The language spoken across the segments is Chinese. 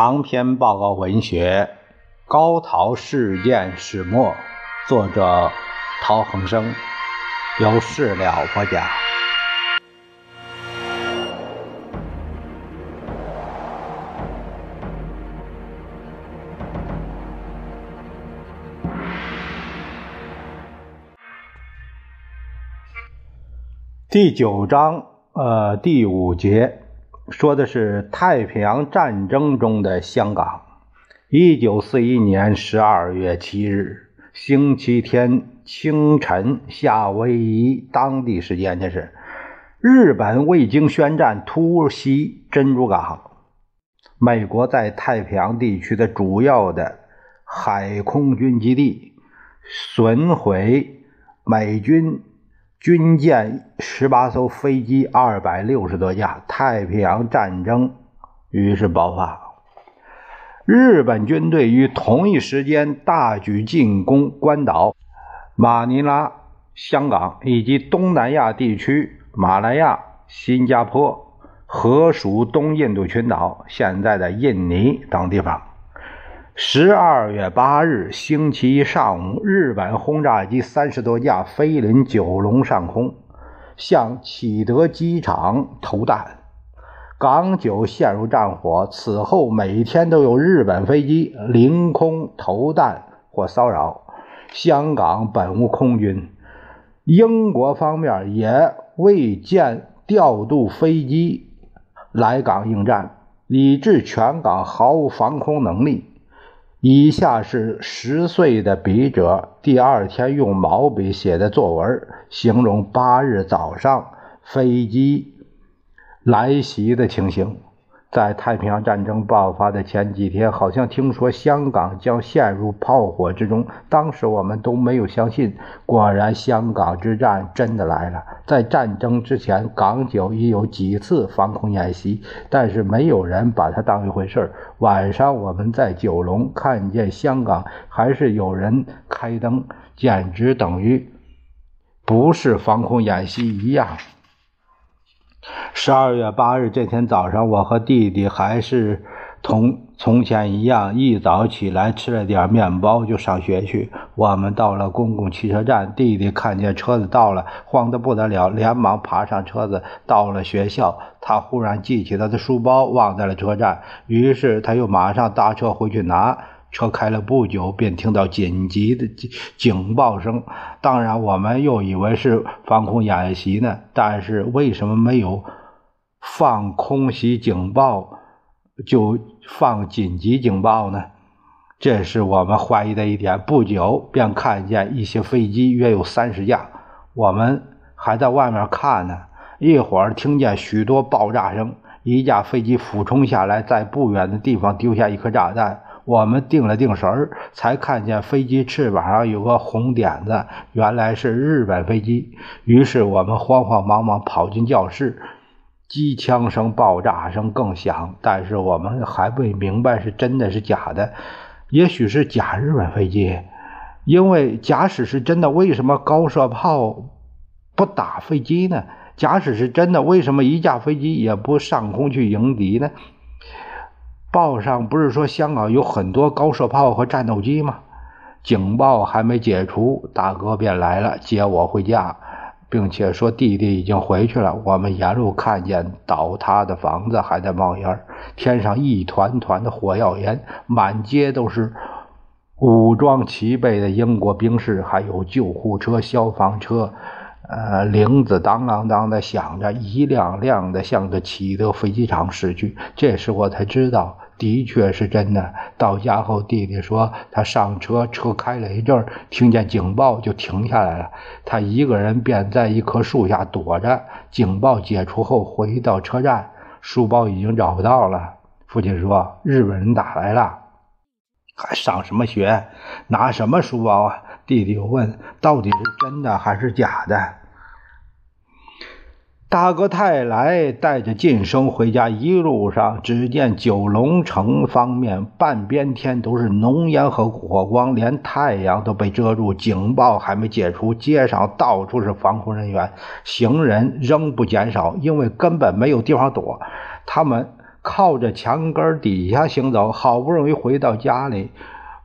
长篇报告文学《高陶事件始末》，作者陶恒生，由事了播讲。第九章，呃，第五节。说的是太平洋战争中的香港。一九四一年十二月七日，星期天清晨，夏威夷当地时间这是，日本未经宣战突袭珍珠港，美国在太平洋地区的主要的海空军基地损毁美军。军舰十八艘，飞机二百六十多架，太平洋战争于是爆发。日本军队于同一时间大举进攻关岛、马尼拉、香港以及东南亚地区马来亚、新加坡、河属东印度群岛（现在的印尼）等地方。十二月八日星期一上午，日本轰炸机三十多架飞临九龙上空，向启德机场投弹，港九陷入战火。此后每天都有日本飞机凌空投弹或骚扰香港，本无空军，英国方面也未见调度飞机来港应战，以致全港毫无防空能力。以下是十岁的笔者第二天用毛笔写的作文，形容八日早上飞机来袭的情形。在太平洋战争爆发的前几天，好像听说香港将陷入炮火之中。当时我们都没有相信，果然香港之战真的来了。在战争之前，港九已有几次防空演习，但是没有人把它当一回事晚上我们在九龙看见香港，还是有人开灯，简直等于不是防空演习一样。十二月八日这天早上，我和弟弟还是同从前一样，一早起来吃了点面包就上学去。我们到了公共汽车站，弟弟看见车子到了，慌得不得了，连忙爬上车子到了学校。他忽然记起他的书包忘在了车站，于是他又马上搭车回去拿。车开了不久，便听到紧急的警警报声。当然，我们又以为是防空演习呢。但是为什么没有？放空袭警报就放紧急警报呢？这是我们怀疑的一点。不久便看见一些飞机，约有三十架。我们还在外面看呢。一会儿听见许多爆炸声，一架飞机俯冲下来，在不远的地方丢下一颗炸弹。我们定了定神儿，才看见飞机翅膀上有个红点子，原来是日本飞机。于是我们慌慌忙忙跑进教室。机枪声、爆炸声更响，但是我们还未明白是真的是假的。也许是假日本飞机，因为假使是真的，为什么高射炮不打飞机呢？假使是真的，为什么一架飞机也不上空去迎敌呢？报上不是说香港有很多高射炮和战斗机吗？警报还没解除，大哥便来了，接我回家。并且说弟弟已经回去了。我们沿路看见倒塌的房子还在冒烟，天上一团团的火药烟，满街都是武装齐备的英国兵士，还有救护车、消防车。呃，铃子当啷当的响着，一辆辆的向着启德飞机场驶去。这时我才知道。的确是真的。到家后，弟弟说他上车，车开了一阵，听见警报就停下来了。他一个人便在一棵树下躲着。警报解除后，回到车站，书包已经找不到了。父亲说：“日本人打来了，还上什么学？拿什么书包啊？”弟弟又问：“到底是真的还是假的？”大哥泰来带着晋生回家，一路上只见九龙城方面半边天都是浓烟和火光，连太阳都被遮住。警报还没解除，街上到处是防空人员，行人仍不减少，因为根本没有地方躲。他们靠着墙根底下行走，好不容易回到家里，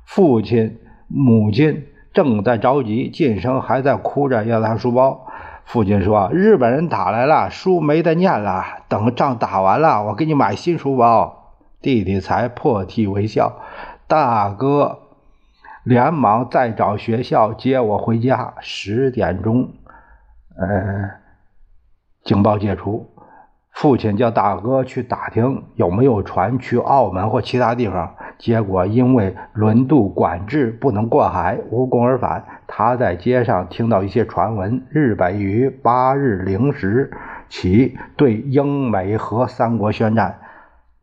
父亲、母亲正在着急，晋生还在哭着要他书包。父亲说：“日本人打来了，书没得念了。等仗打完了，我给你买新书包。”弟弟才破涕为笑。大哥连忙再找学校接我回家。十点钟，呃，警报解除。父亲叫大哥去打听有没有船去澳门或其他地方，结果因为轮渡管制不能过海，无功而返。他在街上听到一些传闻：日本于八日零时起对英美荷三国宣战；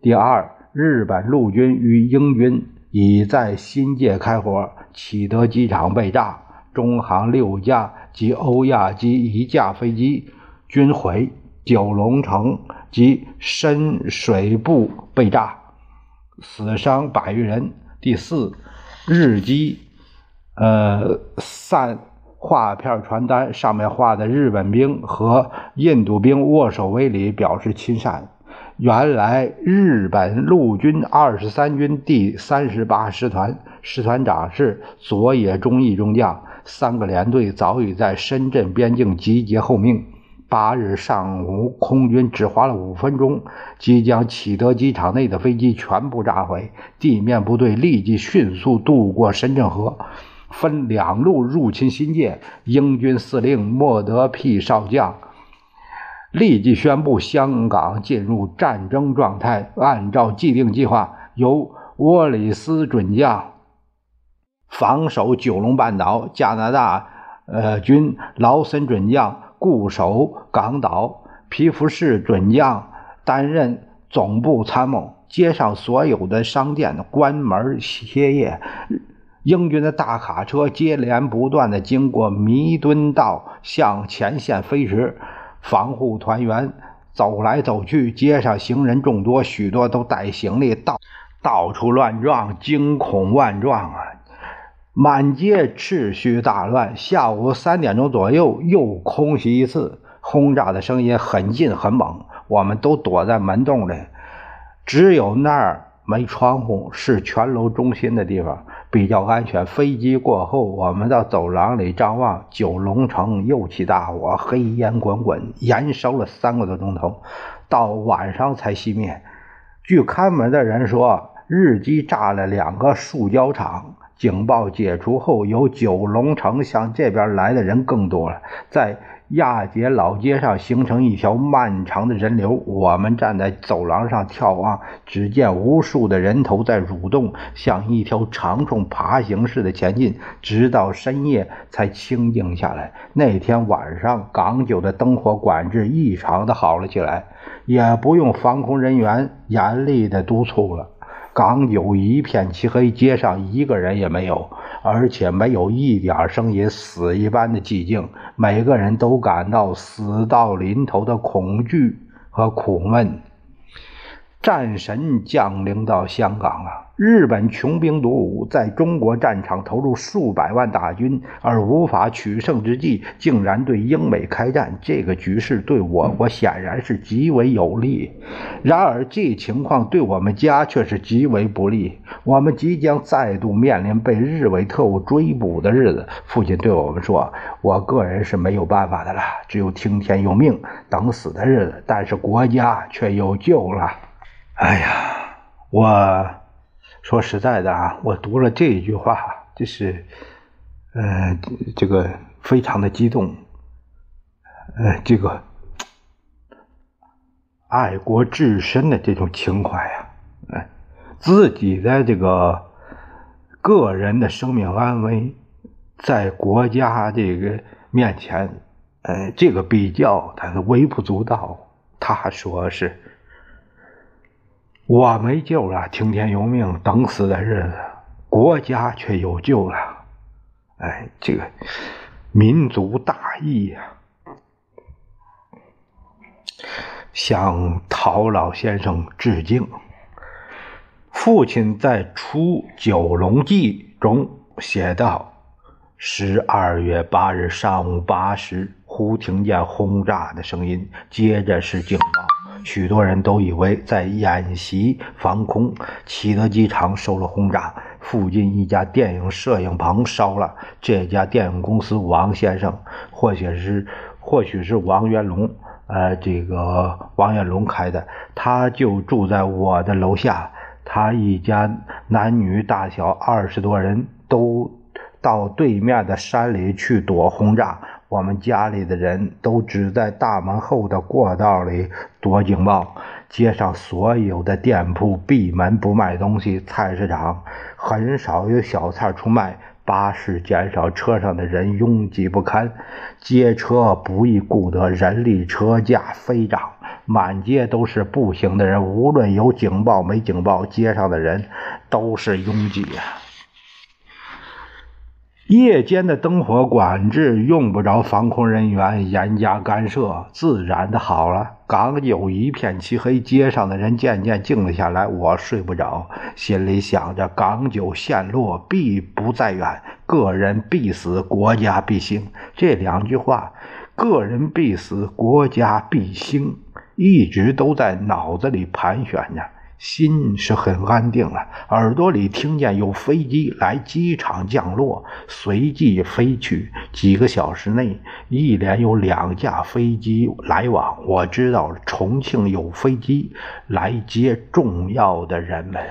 第二，日本陆军与英军已在新界开火，启德机场被炸，中航六架及欧亚机一架飞机均毁。九龙城及深水埗被炸，死伤百余人。第四，日机呃散画片传单，上面画的日本兵和印度兵握手为礼，表示亲善。原来日本陆军二十三军第三十八师团师团长是佐野忠义中将，三个连队早已在深圳边境集结候命。八日上午，空军只花了五分钟，即将启德机场内的飞机全部炸毁。地面部队立即迅速渡过深圳河，分两路入侵新界。英军司令莫德庇少将立即宣布香港进入战争状态。按照既定计划，由沃里斯准将防守九龙半岛，加拿大呃军劳森准将。固守港岛，皮肤士准将担任总部参谋。街上所有的商店关门歇业。英军的大卡车接连不断的经过弥敦道，向前线飞驰。防护团员走来走去，街上行人众多，许多都带行李，到到处乱撞，惊恐万状啊！满街秩序大乱。下午三点钟左右，又空袭一次，轰炸的声音很近很猛。我们都躲在门洞里，只有那儿没窗户，是全楼中心的地方，比较安全。飞机过后，我们到走廊里张望，九龙城又起大火，黑烟滚滚，燃烧了三个多钟头，到晚上才熄灭。据看门的人说，日机炸了两个塑胶厂。警报解除后，由九龙城向这边来的人更多了，在亚杰老街上形成一条漫长的人流。我们站在走廊上眺望，只见无数的人头在蠕动，像一条长虫爬行似的前进，直到深夜才清静下来。那天晚上，港九的灯火管制异常的好了起来，也不用防空人员严厉的督促了。港九一片漆黑，街上一个人也没有，而且没有一点声音，死一般的寂静。每个人都感到死到临头的恐惧和苦闷。战神降临到香港了。日本穷兵黩武，在中国战场投入数百万大军而无法取胜之际，竟然对英美开战。这个局势对我国显然是极为有利。然而，这情况对我们家却是极为不利。我们即将再度面临被日伪特务追捕的日子。父亲对我们说：“我个人是没有办法的了，只有听天由命，等死的日子。但是国家却有救了。”哎呀，我。说实在的啊，我读了这一句话，就是，呃，这个非常的激动，呃，这个爱国至深的这种情怀啊，哎，自己的这个个人的生命安危，在国家这个面前，呃，这个比较他是微不足道。他说是。我没救了，听天由命，等死的日子，国家却有救了。哎，这个民族大义呀！向陶老先生致敬。父亲在《出九龙记》中写道：“十二月八日上午八时，忽听见轰炸的声音，接着是警报。”许多人都以为在演习防空。启德机场受了轰炸，附近一家电影摄影棚烧了。这家电影公司王先生，或许是或许是王元龙，呃，这个王元龙开的，他就住在我的楼下。他一家男女大小二十多人都到对面的山里去躲轰炸。我们家里的人都只在大门后的过道里躲警报。街上所有的店铺闭门不卖东西，菜市场很少有小菜出卖。巴士减少，车上的人拥挤不堪，街车不易顾得，人力车价飞涨，满街都是步行的人。无论有警报没警报，街上的人都是拥挤呀。夜间的灯火管制用不着防空人员严加干涉，自然的好了。港九一片漆黑，街上的人渐渐静了下来。我睡不着，心里想着港九陷落必不在远，个人必死，国家必兴。这两句话，“个人必死，国家必兴”，一直都在脑子里盘旋着。心是很安定了，耳朵里听见有飞机来机场降落，随即飞去。几个小时内，一连有两架飞机来往，我知道重庆有飞机来接重要的人们。